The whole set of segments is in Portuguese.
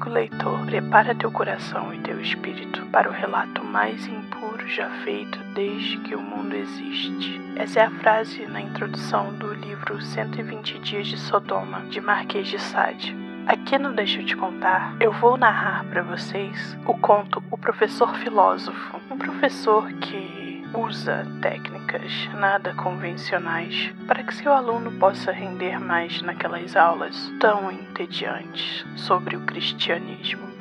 Amigo leitor, prepara teu coração e teu espírito para o relato mais impuro já feito desde que o mundo existe. Essa é a frase na introdução do livro 120 Dias de Sodoma, de Marquês de Sade. Aqui no Deixa eu te contar, eu vou narrar para vocês o conto O Professor Filósofo, um professor que usa técnicas nada convencionais para que seu aluno possa render mais naquelas aulas tão entediantes sobre o cristianismo.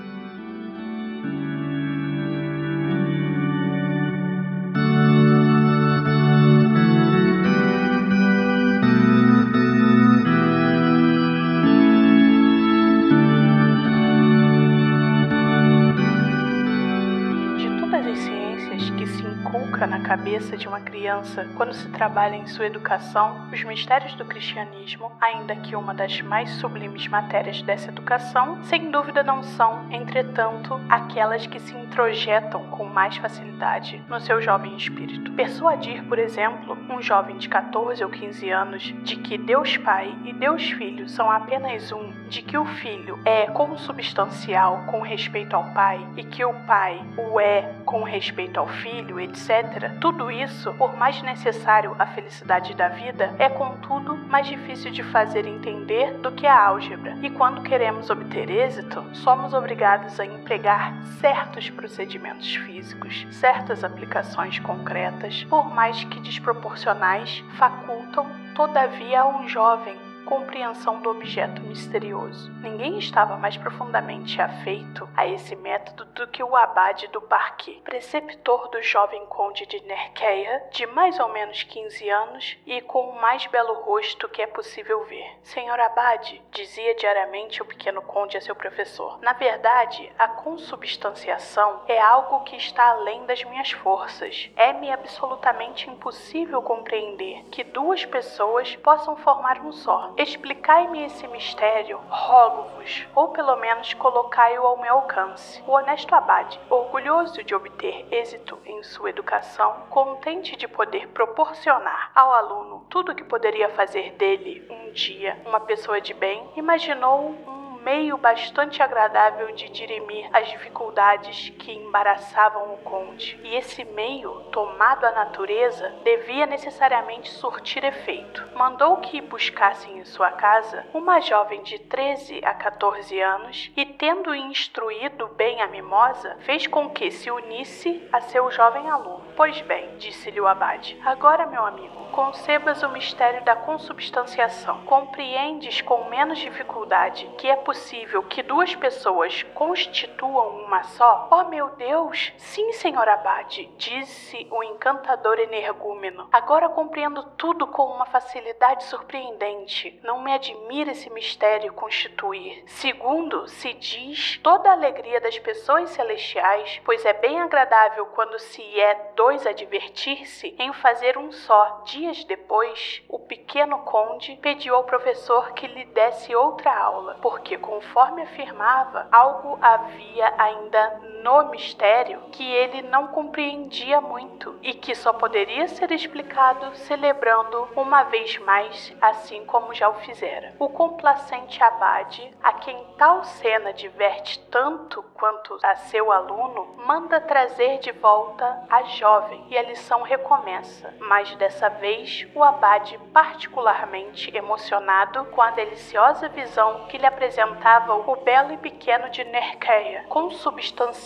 Na cabeça de uma criança quando se trabalha em sua educação os mistérios do cristianismo, ainda que uma das mais sublimes matérias dessa educação, sem dúvida não são, entretanto, aquelas que se introjetam com mais facilidade no seu jovem espírito. Persuadir, por exemplo, um jovem de 14 ou 15 anos de que Deus Pai e Deus Filho são apenas um, de que o Filho é consubstancial com respeito ao Pai e que o Pai o é com respeito ao Filho, etc tudo isso, por mais necessário à felicidade da vida, é contudo mais difícil de fazer entender do que a álgebra. E quando queremos obter êxito, somos obrigados a empregar certos procedimentos físicos, certas aplicações concretas, por mais que desproporcionais, facultam, todavia, a um jovem compreensão do objeto misterioso. Ninguém estava mais profundamente afeito a esse método do que o abade do parque, preceptor do jovem conde de Nerqueia, de mais ou menos 15 anos e com o mais belo rosto que é possível ver. Senhor abade, dizia diariamente o pequeno conde a seu professor, na verdade, a consubstanciação é algo que está além das minhas forças. É-me absolutamente impossível compreender que duas pessoas possam formar um só. Explicai-me esse mistério, rogo-vos, ou pelo menos colocai-o ao meu alcance. O honesto abade, orgulhoso de obter êxito em sua educação, contente de poder proporcionar ao aluno tudo o que poderia fazer dele um dia uma pessoa de bem, imaginou um meio bastante agradável de dirimir as dificuldades que embaraçavam o conde, e esse meio, tomado à natureza, devia necessariamente surtir efeito. Mandou que buscassem em sua casa uma jovem de 13 a 14 anos e, tendo instruído bem a mimosa, fez com que se unisse a seu jovem aluno. Pois bem, disse-lhe o abade, agora, meu amigo, concebas o mistério da consubstanciação. Compreendes com menos dificuldade que é possível que duas pessoas constituam uma só? Oh meu Deus! Sim, senhor Abade, disse o encantador energúmeno. Agora compreendo tudo com uma facilidade surpreendente. Não me admira esse mistério constituir. Segundo, se diz toda a alegria das pessoas celestiais, pois é bem agradável quando se é dois a divertir-se em fazer um só. Dias depois, o pequeno conde pediu ao professor que lhe desse outra aula, porque conforme afirmava, algo havia ainda no mistério que ele não compreendia muito e que só poderia ser explicado celebrando uma vez mais, assim como já o fizera. O complacente abade, a quem tal cena diverte tanto quanto a seu aluno, manda trazer de volta a jovem e a lição recomeça, mas dessa vez o abade particularmente emocionado com a deliciosa visão que lhe apresentava o belo e pequeno de Nerqueia,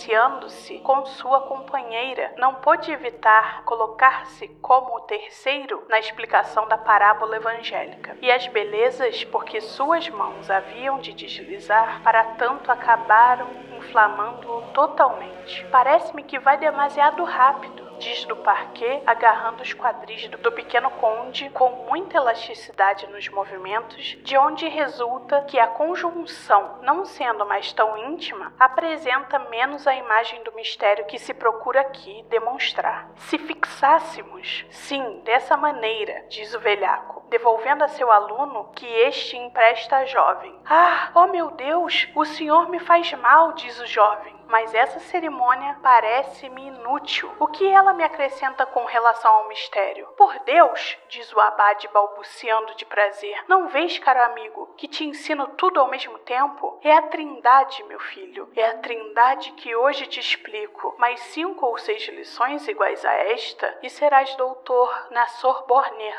consubstanciando-se com sua companheira, não pôde evitar colocar-se como o terceiro na explicação da parábola evangélica. E as belezas, porque suas mãos haviam de deslizar, para tanto acabaram inflamando-o totalmente. Parece-me que vai demasiado rápido diz do parquet, agarrando os quadris do pequeno conde com muita elasticidade nos movimentos, de onde resulta que a conjunção, não sendo mais tão íntima, apresenta menos a imagem do mistério que se procura aqui demonstrar. Se fixássemos, sim, dessa maneira, diz o velhaco, devolvendo a seu aluno que este empresta à jovem. Ah, oh meu Deus, o senhor me faz mal, diz o jovem mas essa cerimônia parece-me inútil. O que ela me acrescenta com relação ao mistério? Por Deus, diz o abade balbuciando de prazer, não vês, caro amigo, que te ensino tudo ao mesmo tempo? É a trindade, meu filho, é a trindade que hoje te explico. Mais cinco ou seis lições iguais a esta e serás doutor na Sorbonne.